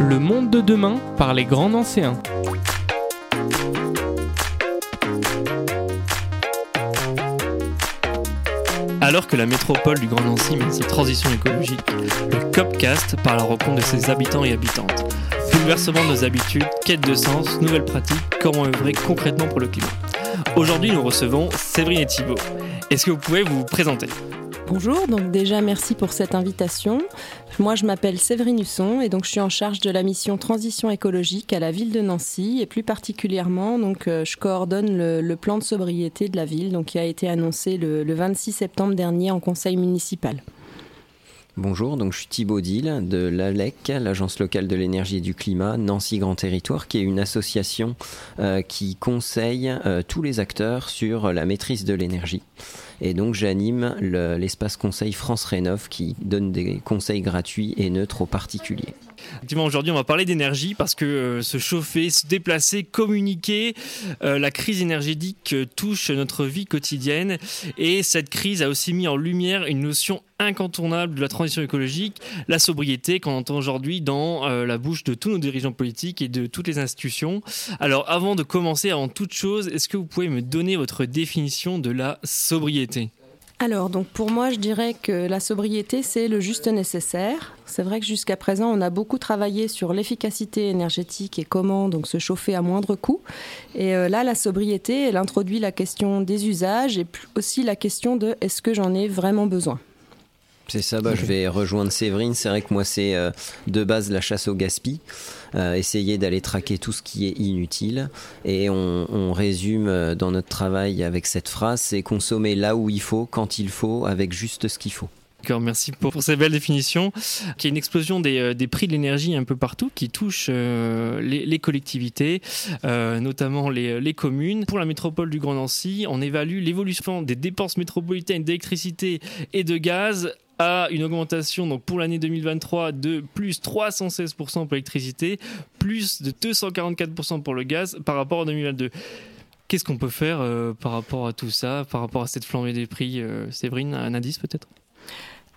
Le monde de demain par les grands anciens. Alors que la métropole du Grand Nancy mène sa transition écologique, le Copcast par la rencontre de ses habitants et habitantes. Bouleversement de nos habitudes, quête de sens, nouvelles pratiques, comment œuvrer concrètement pour le climat. Aujourd'hui, nous recevons Séverine et Thibault. Est-ce que vous pouvez vous présenter? Bonjour, donc déjà merci pour cette invitation. Moi je m'appelle Séverine Husson et donc je suis en charge de la mission transition écologique à la ville de Nancy et plus particulièrement donc euh, je coordonne le, plan de sobriété de la ville donc qui a été annoncé le, le 26 septembre dernier en conseil municipal. Bonjour, donc je suis Thibaut Dill de l'ALEC, l'Agence locale de l'énergie et du climat, Nancy Grand Territoire, qui est une association euh, qui conseille euh, tous les acteurs sur la maîtrise de l'énergie. Et donc j'anime l'espace conseil France Rénov qui donne des conseils gratuits et neutres aux particuliers. Aujourd'hui, on va parler d'énergie parce que euh, se chauffer, se déplacer, communiquer, euh, la crise énergétique euh, touche notre vie quotidienne et cette crise a aussi mis en lumière une notion incontournable de la transition écologique, la sobriété qu'on entend aujourd'hui dans la bouche de tous nos dirigeants politiques et de toutes les institutions. Alors, avant de commencer, avant toute chose, est-ce que vous pouvez me donner votre définition de la sobriété? Alors, donc pour moi, je dirais que la sobriété, c'est le juste nécessaire. C'est vrai que jusqu'à présent, on a beaucoup travaillé sur l'efficacité énergétique et comment donc se chauffer à moindre coût. Et euh, là, la sobriété, elle introduit la question des usages et aussi la question de est-ce que j'en ai vraiment besoin? C'est ça, bah, je vais rejoindre Séverine. C'est vrai que moi, c'est euh, de base la chasse au gaspillage. Euh, essayer d'aller traquer tout ce qui est inutile. Et on, résume euh, dans notre travail avec cette phrase, c'est consommer là où il faut, quand il faut, avec juste ce qu'il faut. Merci pour, pour, cette belle définition. Il y a une explosion des, prix de l'énergie un peu partout qui touche les, les, collectivités, notamment les, les, communes. Pour la métropole du Grand Nancy, on évalue l'évolution des dépenses métropolitaines d'électricité et de gaz à une augmentation donc pour l'année 2023 de plus 316% pour l'électricité, plus de 244% pour le gaz par rapport à 2022. Qu'est-ce qu'on peut faire euh, par rapport à tout ça, par rapport à cette flambée des prix euh, Séverine, un indice peut-être?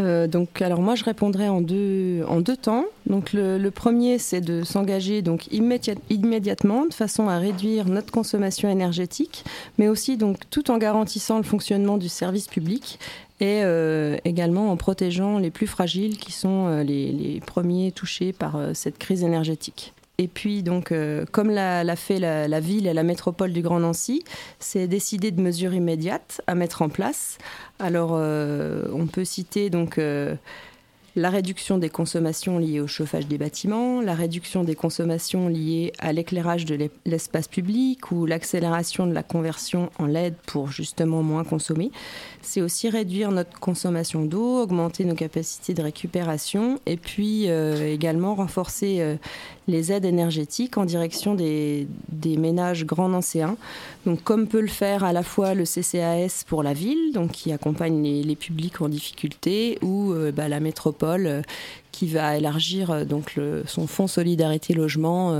Euh, donc, alors moi, je répondrai en deux, en deux temps. Donc, le, premier, c'est de s'engager donc immédiatement de façon à réduire notre consommation énergétique, mais aussi donc tout en garantissant le fonctionnement du service public et euh, également en protégeant les plus fragiles qui sont euh, les, premiers touchés par euh, cette crise énergétique. Et puis, donc, comme l'a fait la, la, ville et la métropole du Grand Nancy, c'est décider de mesures immédiates à mettre en place. Alors, on peut citer donc la réduction des consommations liées au chauffage des bâtiments, la réduction des consommations liées à l'éclairage de l'espace public ou l'accélération de la conversion en LED pour justement moins consommer. C'est aussi réduire notre consommation d'eau, augmenter nos capacités de récupération et puis euh, également renforcer euh, les aides énergétiques en direction des, ménages grands anciens. Donc, comme peut le faire à la fois le CCAS pour la ville, donc qui accompagne les, publics en difficulté, ou euh, bah, la métropole euh, qui va élargir euh, donc son fonds solidarité logement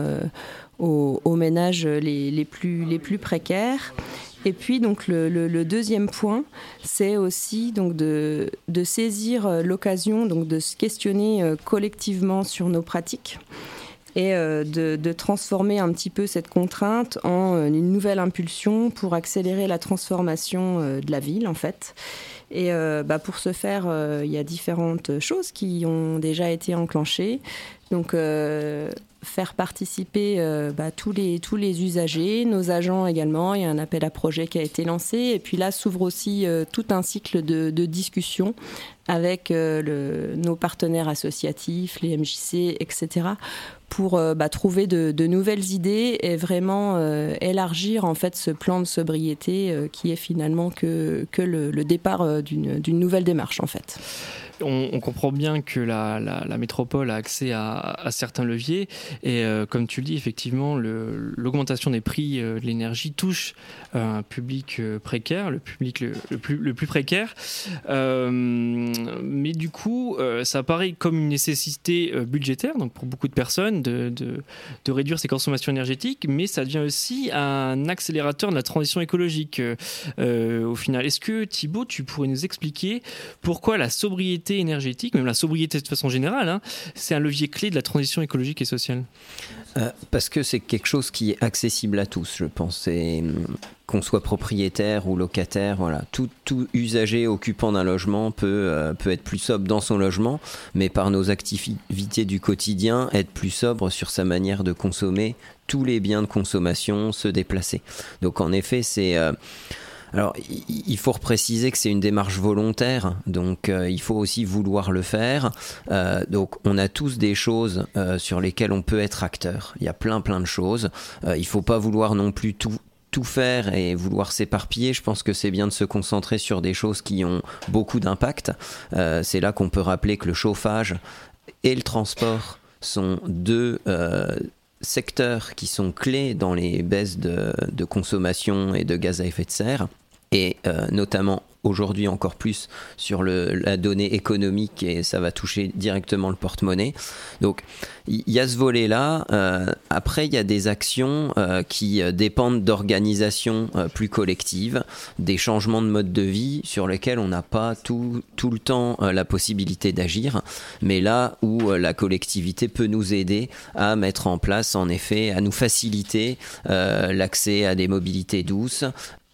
aux, ménages les, plus, précaires. Et puis donc le, deuxième point, c'est aussi donc de, de saisir l'occasion donc de se questionner collectivement sur nos pratiques et euh, de, transformer un petit peu cette contrainte en euh, une nouvelle impulsion pour accélérer la transformation euh, de la ville en fait. Et bah, pour ce faire, il y a différentes choses qui ont déjà été enclenchées. Donc faire participer bah, tous, les, tous les usagers, nos agents également. Il y a un appel à projet qui a été lancé. Et puis là s'ouvre aussi tout un cycle de, de discussion avec le, nos partenaires associatifs, les MJC, etc., pour euh, bah, trouver de, nouvelles idées et vraiment euh, élargir en fait ce plan de sobriété euh, qui est finalement que, que le, départ d'une nouvelle démarche en fait. On, comprend bien que la, métropole a accès à, certains leviers et comme tu le dis, effectivement, l'augmentation des prix de l'énergie touche un public précaire, le public le, plus, précaire. mais du coup, ça apparaît comme une nécessité budgétaire, donc pour beaucoup de personnes, de, de réduire ses consommations énergétiques, mais ça devient aussi un accélérateur de la transition écologique euh, euh, au final. Est-ce que Thibaut, tu pourrais nous expliquer pourquoi la sobriété énergétique, même la sobriété de façon générale, hein, c'est un levier clé de la transition écologique et sociale euh, Parce que c'est quelque chose qui est accessible à tous, je pense. Hum, qu'on soit propriétaire ou locataire, voilà, tout, usager occupant d'un logement peut, peut être plus sobre dans son logement, mais par nos activités du quotidien, être plus sobre sur sa manière de consommer tous les biens de consommation, se déplacer. Donc en effet, c'est... Euh, alors, il faut préciser que c'est une démarche volontaire, donc euh, il faut aussi vouloir le faire. Euh, donc, on a tous des choses sur lesquelles on peut être acteur. Il y a plein, plein de choses. il faut pas vouloir non plus tout, tout faire et vouloir s'éparpiller. Je pense que c'est bien de se concentrer sur des choses qui ont beaucoup d'impact. c'est là qu'on peut rappeler que le chauffage et le transport sont deux secteurs qui sont clés dans les baisses de, consommation et de gaz à effet de serre, et euh, notamment aujourd'hui encore plus sur la donnée économique et ça va toucher directement le porte-monnaie. Donc il y, a ce volet-là. Euh, après, il y a des actions euh, qui dépendent d'organisations plus collectives, des changements de mode de vie sur lesquels on n'a pas tout le temps la possibilité d'agir, mais là où la collectivité peut nous aider à mettre en place, en effet, à nous faciliter l'accès à des mobilités douces,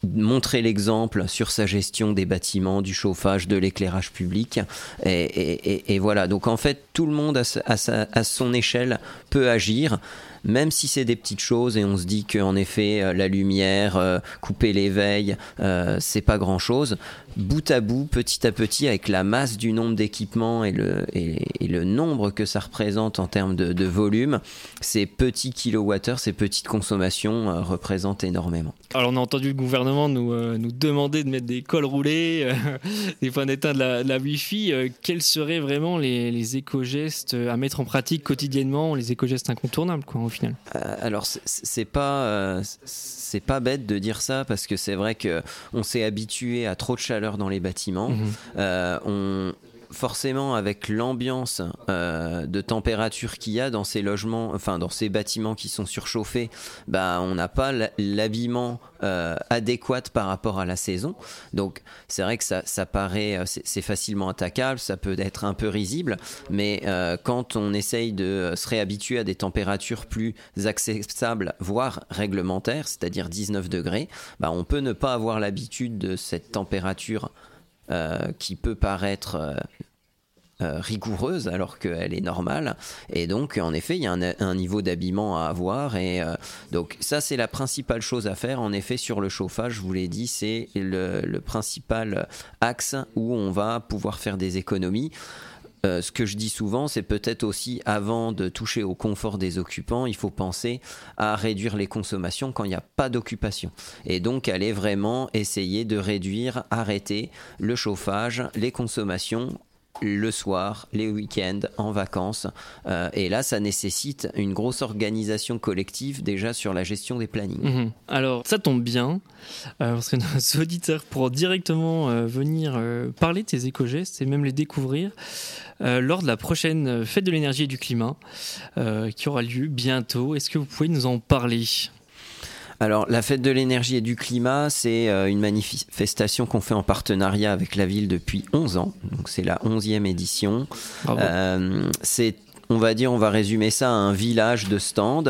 montrer l'exemple sur sa gestion des bâtiments, du chauffage, de l'éclairage public. Et, voilà, donc en fait, tout le monde à son échelle peut agir même si c'est des petites choses et on se dit qu'en effet euh, la lumière, euh, couper l'éveil, euh, c'est pas grand chose. Bout à bout, petit à petit, avec la masse du nombre d'équipements et le, nombre que ça représente en termes de, volume, ces petits kilowattheures, ces petites consommations représentent énormément. Alors on a entendu le gouvernement nous, demander de mettre des cols roulés, des points d'éteint de la, de Wi-Fi. quels seraient vraiment les, éco-gestes à mettre en pratique quotidiennement, les éco-gestes incontournables final euh, Alors c'est pas euh, c'est pas bête de dire ça parce que c'est vrai que on s'est habitué à trop de chaleur dans les bâtiments. Mhm. Euh, on forcément avec l'ambiance euh, de température qu'il y a dans ces logements, enfin dans ces bâtiments qui sont surchauffés, bah on n'a pas l'habillement euh, adéquat par rapport à la saison. Donc c'est vrai que ça, ça euh, c'est facilement attaquable, ça peut être un peu risible, mais quand on essaye de se réhabituer à des températures plus acceptables, voire réglementaires, c'est-à-dire 19 degrés, bah on peut ne pas avoir l'habitude de cette température euh, qui peut paraître euh, euh, rigoureuse alors qu'elle est normale. Et donc, en effet, il y a un, niveau d'habillement à avoir. Et donc, ça, c'est la principale chose à faire. En effet, sur le chauffage, je vous l'ai dit, c'est le, principal axe où on va pouvoir faire des économies. Euh, ce que je dis souvent, c'est peut-être aussi avant de toucher au confort des occupants, il faut penser à réduire les consommations quand il n'y a pas d'occupation. Et donc aller vraiment essayer de réduire, arrêter le chauffage, les consommations le soir, les week-ends, en vacances. Euh, et là, ça nécessite une grosse organisation collective déjà sur la gestion des plannings. Mhm. Alors, ça tombe bien, euh, parce que nos auditeurs pourront directement venir parler de ces éco-gestes et même les découvrir. Euh, lors de la prochaine fête de l'énergie et du climat euh, qui aura lieu bientôt. Est-ce que vous pouvez nous en parler? Alors, la fête de l'énergie et du climat, c'est euh, une manifestation qu'on fait en partenariat avec la ville depuis 11 ans. Donc, c'est la 11e édition. c'est on va dire, on va résumer ça à un village de stands,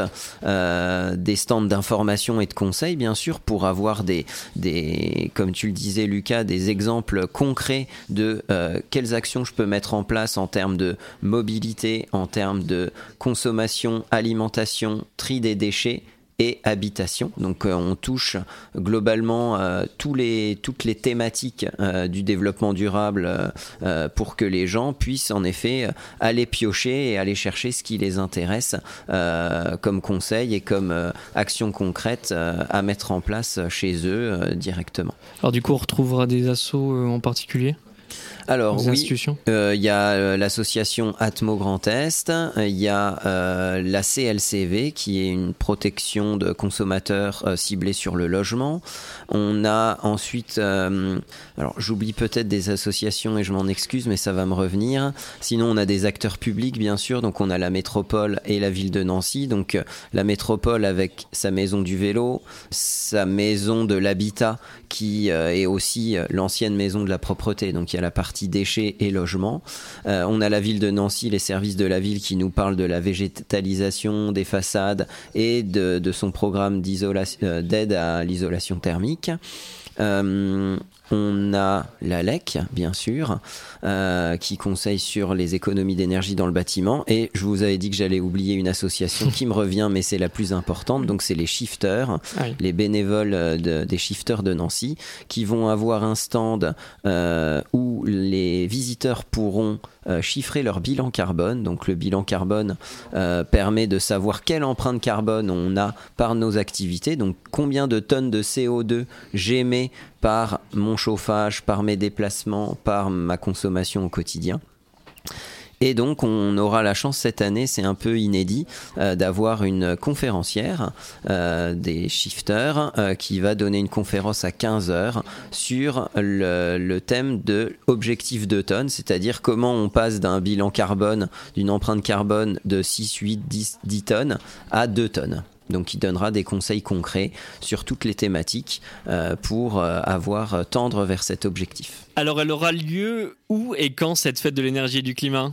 euh, des stands d'information et de conseils, bien sûr, pour avoir des, des, comme tu le disais, Lucas, des exemples concrets de euh, quelles actions je peux mettre en place en termes de mobilité, en termes de consommation, alimentation, tri des déchets et habitation. Donc euh, on touche globalement euh, les, toutes les thématiques euh, du développement durable pour que les gens puissent en effet aller piocher et aller chercher ce qui les intéresse comme conseil et comme action concrète à mettre en place chez eux directement. Alors du coup on retrouvera des assauts en particulier? Alors oui, euh, il y a euh, l'association Atmo Grand Est, il y a euh, la CLCV qui est une protection de consommateurs ciblée sur le logement. On a ensuite, alors j'oublie peut-être des associations et je m'en excuse, mais ça va me revenir. Sinon, on a des acteurs publics bien sûr, donc on a la métropole et la ville de Nancy. Donc la métropole avec sa maison du vélo, sa maison de l'habitat qui est aussi l'ancienne maison de la propreté. Donc il y a la partie déchets et logements. Euh, on a la ville de Nancy, les services de la ville qui nous parlent de la végétalisation des façades et de, son programme euh, d'aide à l'isolation thermique. Euh, on a la LEC, bien sûr, euh, qui conseille sur les économies d'énergie dans le bâtiment. Et je vous avais dit que j'allais oublier une association qui me revient, mais c'est la plus importante. Donc, c'est les shifters, ah les bénévoles euh, des shifters de Nancy, qui vont avoir un stand où les visiteurs pourront euh, chiffrer leur bilan carbone. Donc le bilan carbone euh, permet de savoir quelle empreinte carbone on a par nos activités. Donc combien de tonnes de CO2 j'émets par mon chauffage, par mes déplacements, par ma consommation au quotidien. Et donc, on aura la chance cette année, c'est un peu inédit, euh, d'avoir une conférencière euh, des shifters euh, qui va donner une conférence à 15 heures sur le, thème de objectif de tonnes, c'est-à-dire comment on passe d'un bilan carbone, d'une empreinte carbone de 6, 8, 10, 10 tonnes à 2 tonnes. Donc il donnera des conseils concrets sur toutes les thématiques pour avoir tendre vers cet objectif. Alors elle aura lieu où et quand cette fête de l'énergie et du climat?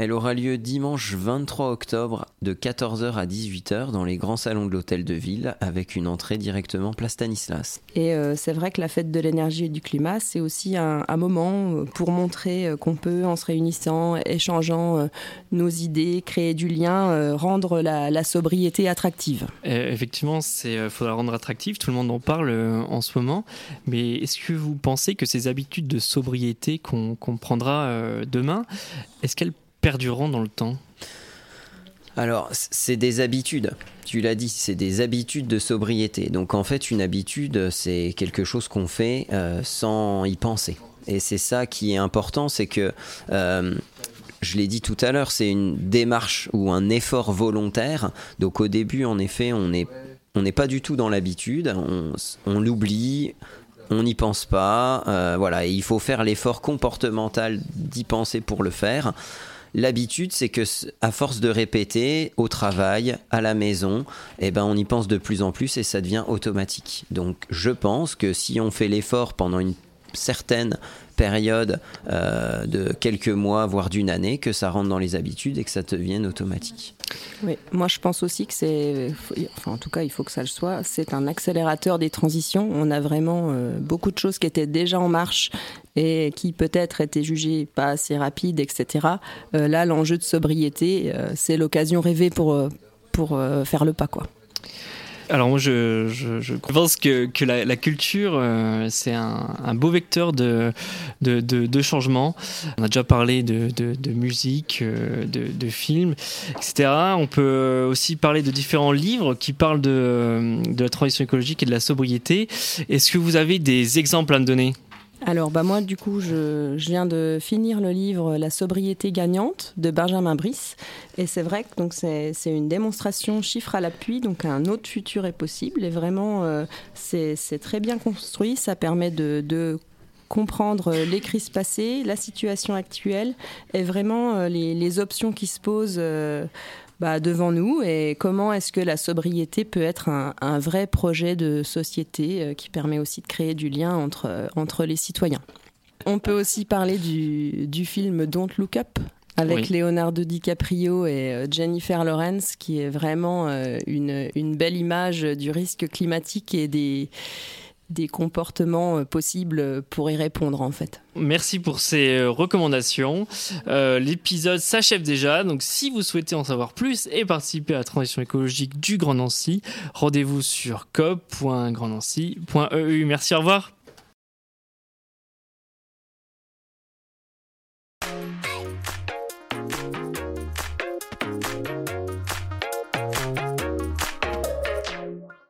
Elle aura lieu dimanche 23 octobre de 14h à 18h dans les grands salons de l'hôtel de ville avec une entrée directement place Stanislas. Et euh, c'est vrai que la fête de l'énergie et du climat, c'est aussi un, moment euh, pour montrer euh, qu'on peut, en se réunissant, échangeant nos idées, créer du lien, rendre la, sobriété attractive. effectivement, il faudra rendre attractive, tout le monde en parle en ce moment, mais est-ce que vous pensez que ces habitudes de sobriété qu'on prendra demain, est-ce qu'elles perdurant dans le temps alors, c'est des habitudes. Tu l'as dit, c'est des habitudes de sobriété. Donc, en fait, une habitude, c'est quelque chose qu'on fait euh, sans y penser. Et c'est ça qui est important, c'est que, euh, je l'ai dit tout à l'heure, c'est une démarche ou un effort volontaire. Donc, au début, en effet, on n'est on pas du tout dans l'habitude, on, on l'oublie, on n'y pense pas, euh, voilà, et il faut faire l'effort comportemental d'y penser pour le faire. L'habitude, c'est que à force de répéter au travail, à la maison, eh ben on y pense de plus en plus et ça devient automatique. Donc je pense que si on fait l'effort pendant une certaine période euh, de quelques mois, voire d'une année, que ça rentre dans les habitudes et que ça devienne automatique. Oui, moi je pense aussi que c'est, enfin en tout cas il faut que ça le soit, c'est un accélérateur des transitions. On a vraiment euh, beaucoup de choses qui étaient déjà en marche et qui peut-être étaient jugées pas assez rapides, etc. Euh, là, l'enjeu de sobriété, c'est l'occasion rêvée pour, pour faire le pas, quoi. Alors moi, je, pense que, la, culture, euh, c'est un, beau vecteur de, de, changement. On a déjà parlé de, musique, euh, de, films, etc. On peut aussi parler de différents livres qui parlent de, de la transition écologique et de la sobriété. Est-ce que vous avez des exemples à me donner? Alors bah moi du coup je, viens de finir le livre La sobriété gagnante de Benjamin Brice. Et c'est vrai que donc c'est une démonstration chiffre à l'appui. Donc un autre futur est possible. Et vraiment euh, c'est très bien construit. Ça permet de, comprendre les crises passées, la situation actuelle et vraiment euh, les, options qui se posent euh, bah, devant nous et comment est-ce que la sobriété peut être un, vrai projet de société euh, qui permet aussi de créer du lien entre, euh, entre les citoyens. On peut aussi parler du, du film Don't Look Up avec Leonardo DiCaprio et euh, Jennifer Lawrence, qui est vraiment une, une, belle image du risque climatique et des, des comportements euh, possibles pour y répondre en fait. Merci pour ces euh, recommandations. Euh, l'épisode s'achève déjà, donc si vous souhaitez en savoir plus et participer à la transition écologique du Grand Nancy, rendez-vous sur cop.grandnancy.eu. Merci, au revoir.